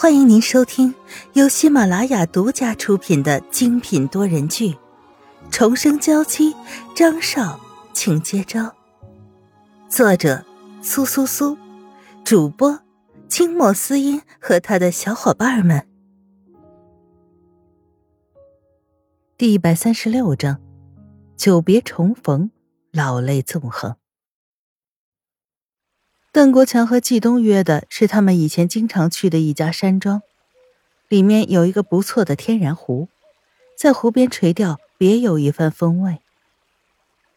欢迎您收听由喜马拉雅独家出品的精品多人剧《重生娇妻》，张少，请接招。作者：苏苏苏，主播：清末思音和他的小伙伴们。第一百三十六章：久别重逢，老泪纵横。邓国强和季东约的是他们以前经常去的一家山庄，里面有一个不错的天然湖，在湖边垂钓别有一番风味。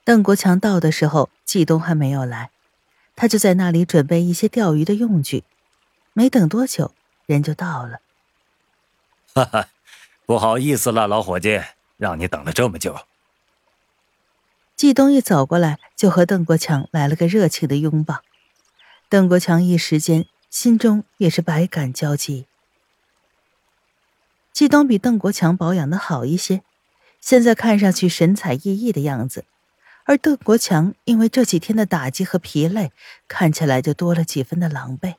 邓国强到的时候，季东还没有来，他就在那里准备一些钓鱼的用具。没等多久，人就到了。哈哈，不好意思了，老伙计，让你等了这么久。季东一走过来，就和邓国强来了个热情的拥抱。邓国强一时间心中也是百感交集。季东比邓国强保养的好一些，现在看上去神采奕奕的样子，而邓国强因为这几天的打击和疲累，看起来就多了几分的狼狈。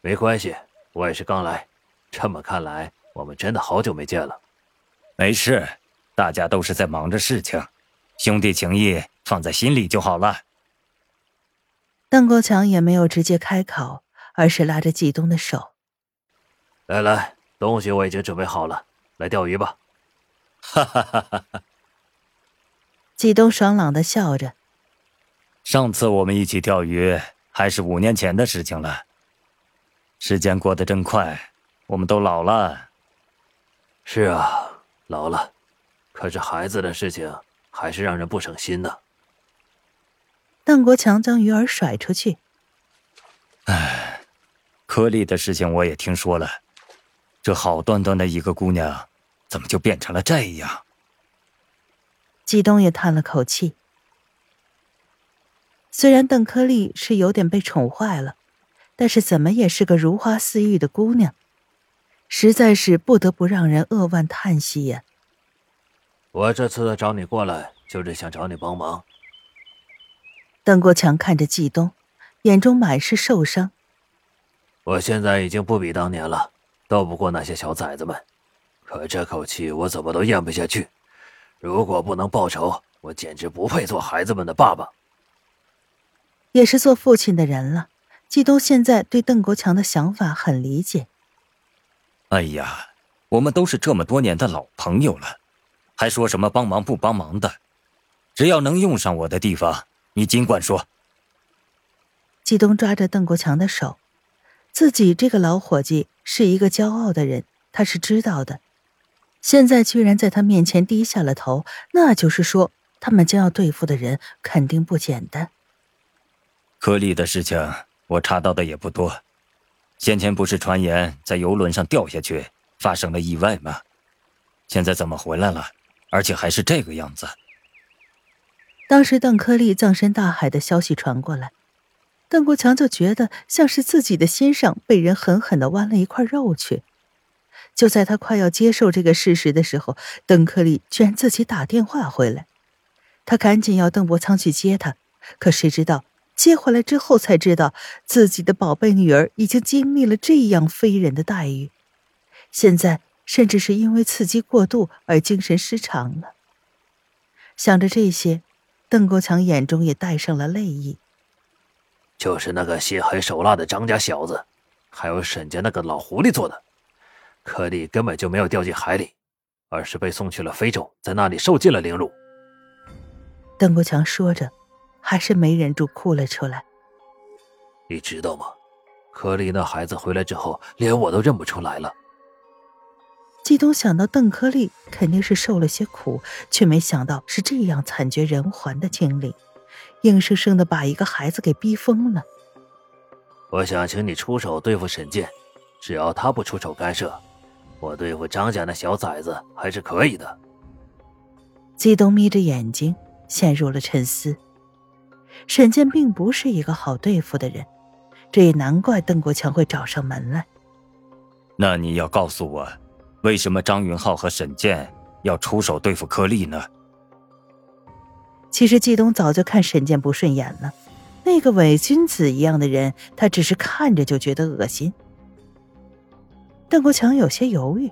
没关系，我也是刚来，这么看来，我们真的好久没见了。没事，大家都是在忙着事情，兄弟情谊放在心里就好了。邓国强也没有直接开口，而是拉着季东的手：“来来，东西我已经准备好了，来钓鱼吧。”哈哈哈哈哈！季东爽朗的笑着。上次我们一起钓鱼还是五年前的事情了，时间过得真快，我们都老了。是啊，老了，可是孩子的事情还是让人不省心的。邓国强将鱼饵甩出去。唉，颗粒的事情我也听说了，这好端端的一个姑娘，怎么就变成了这样？季东也叹了口气。虽然邓柯丽是有点被宠坏了，但是怎么也是个如花似玉的姑娘，实在是不得不让人扼腕叹息呀。我这次找你过来，就是想找你帮忙。邓国强看着季东，眼中满是受伤。我现在已经不比当年了，斗不过那些小崽子们，可这口气我怎么都咽不下去。如果不能报仇，我简直不配做孩子们的爸爸。也是做父亲的人了，季东现在对邓国强的想法很理解。哎呀，我们都是这么多年的老朋友了，还说什么帮忙不帮忙的？只要能用上我的地方。你尽管说。季东抓着邓国强的手，自己这个老伙计是一个骄傲的人，他是知道的。现在居然在他面前低下了头，那就是说他们将要对付的人肯定不简单。科里的事情我查到的也不多，先前不是传言在游轮上掉下去发生了意外吗？现在怎么回来了，而且还是这个样子？当时邓颗粒葬身大海的消息传过来，邓国强就觉得像是自己的心上被人狠狠的剜了一块肉去。就在他快要接受这个事实的时候，邓颗粒居然自己打电话回来，他赶紧要邓伯仓去接他，可谁知道接回来之后才知道自己的宝贝女儿已经经历了这样非人的待遇，现在甚至是因为刺激过度而精神失常了。想着这些。邓国强眼中也带上了泪意。就是那个心狠手辣的张家小子，还有沈家那个老狐狸做的。颗粒根本就没有掉进海里，而是被送去了非洲，在那里受尽了凌辱。邓国强说着，还是没忍住哭了出来。你知道吗？颗粒那孩子回来之后，连我都认不出来了。季东想到邓颗粒肯定是受了些苦，却没想到是这样惨绝人寰的经历，硬生生的把一个孩子给逼疯了。我想请你出手对付沈健，只要他不出手干涉，我对付张家那小崽子还是可以的。季东眯着眼睛，陷入了沉思。沈健并不是一个好对付的人，这也难怪邓国强会找上门来。那你要告诉我。为什么张云浩和沈健要出手对付柯丽呢？其实季东早就看沈健不顺眼了，那个伪君子一样的人，他只是看着就觉得恶心。邓国强有些犹豫，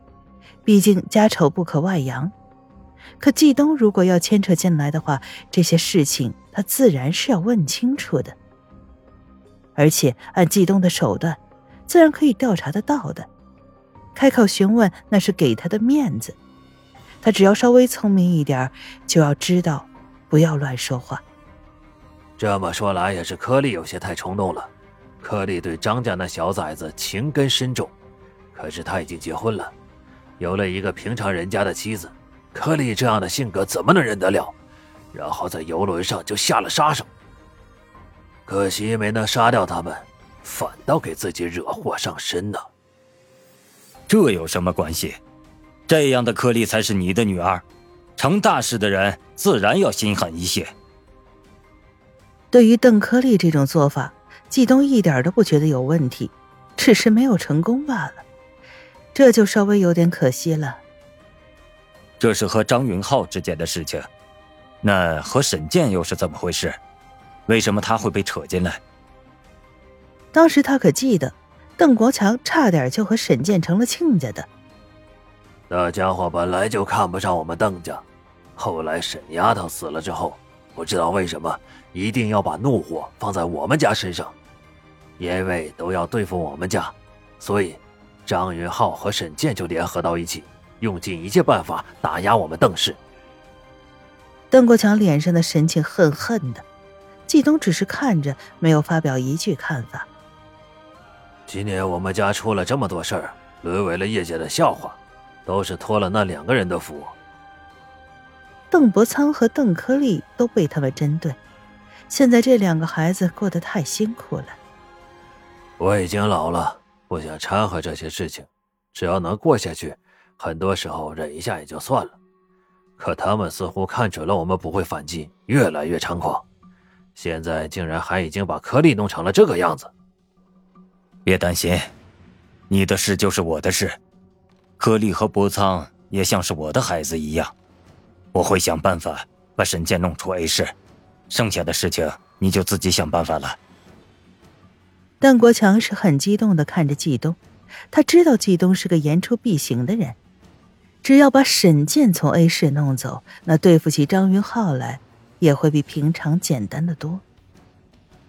毕竟家丑不可外扬。可季东如果要牵扯进来的话，这些事情他自然是要问清楚的。而且按季东的手段，自然可以调查得到的。开口询问那是给他的面子，他只要稍微聪明一点，就要知道不要乱说话。这么说来，也是柯利有些太冲动了。柯利对张家那小崽子情根深重，可是他已经结婚了，有了一个平常人家的妻子。柯利这样的性格怎么能忍得了？然后在游轮上就下了杀手。可惜没能杀掉他们，反倒给自己惹祸上身呢。这有什么关系？这样的柯利才是你的女儿，成大事的人自然要心狠一些。对于邓柯利这种做法，季东一点都不觉得有问题，只是没有成功罢了。这就稍微有点可惜了。这是和张云浩之间的事情，那和沈健又是怎么回事？为什么他会被扯进来？当时他可记得，邓国强差点就和沈健成了亲家的。那家伙本来就看不上我们邓家，后来沈丫头死了之后，不知道为什么一定要把怒火放在我们家身上，因为都要对付我们家，所以张云浩和沈健就联合到一起。用尽一切办法打压我们邓氏。邓国强脸上的神情恨恨的，季东只是看着，没有发表一句看法。今年我们家出了这么多事儿，沦为了业界的笑话，都是托了那两个人的福。邓伯苍和邓科利都被他们针对，现在这两个孩子过得太辛苦了。我已经老了，不想掺和这些事情，只要能过下去。很多时候忍一下也就算了，可他们似乎看准了我们不会反击，越来越猖狂。现在竟然还已经把颗粒弄成了这个样子。别担心，你的事就是我的事，颗粒和波仓也像是我的孩子一样，我会想办法把沈剑弄出 A 市，剩下的事情你就自己想办法了。邓国强是很激动的看着季东，他知道季东是个言出必行的人。只要把沈健从 A 市弄走，那对付起张云浩来也会比平常简单的多。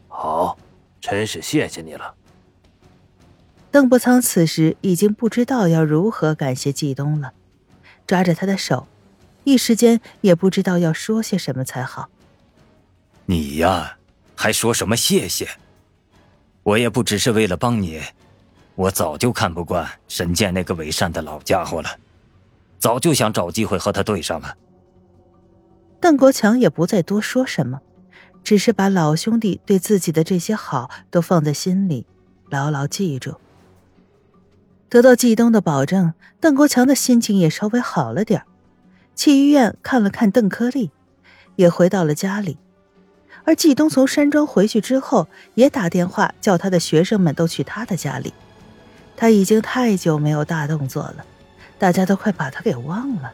好，真是谢谢你了。邓伯苍此时已经不知道要如何感谢季东了，抓着他的手，一时间也不知道要说些什么才好。你呀，还说什么谢谢？我也不只是为了帮你，我早就看不惯沈健那个伪善的老家伙了。早就想找机会和他对上了。邓国强也不再多说什么，只是把老兄弟对自己的这些好都放在心里，牢牢记住。得到季东的保证，邓国强的心情也稍微好了点去医院看了看邓科利，也回到了家里。而季东从山庄回去之后，也打电话叫他的学生们都去他的家里。他已经太久没有大动作了。大家都快把他给忘了。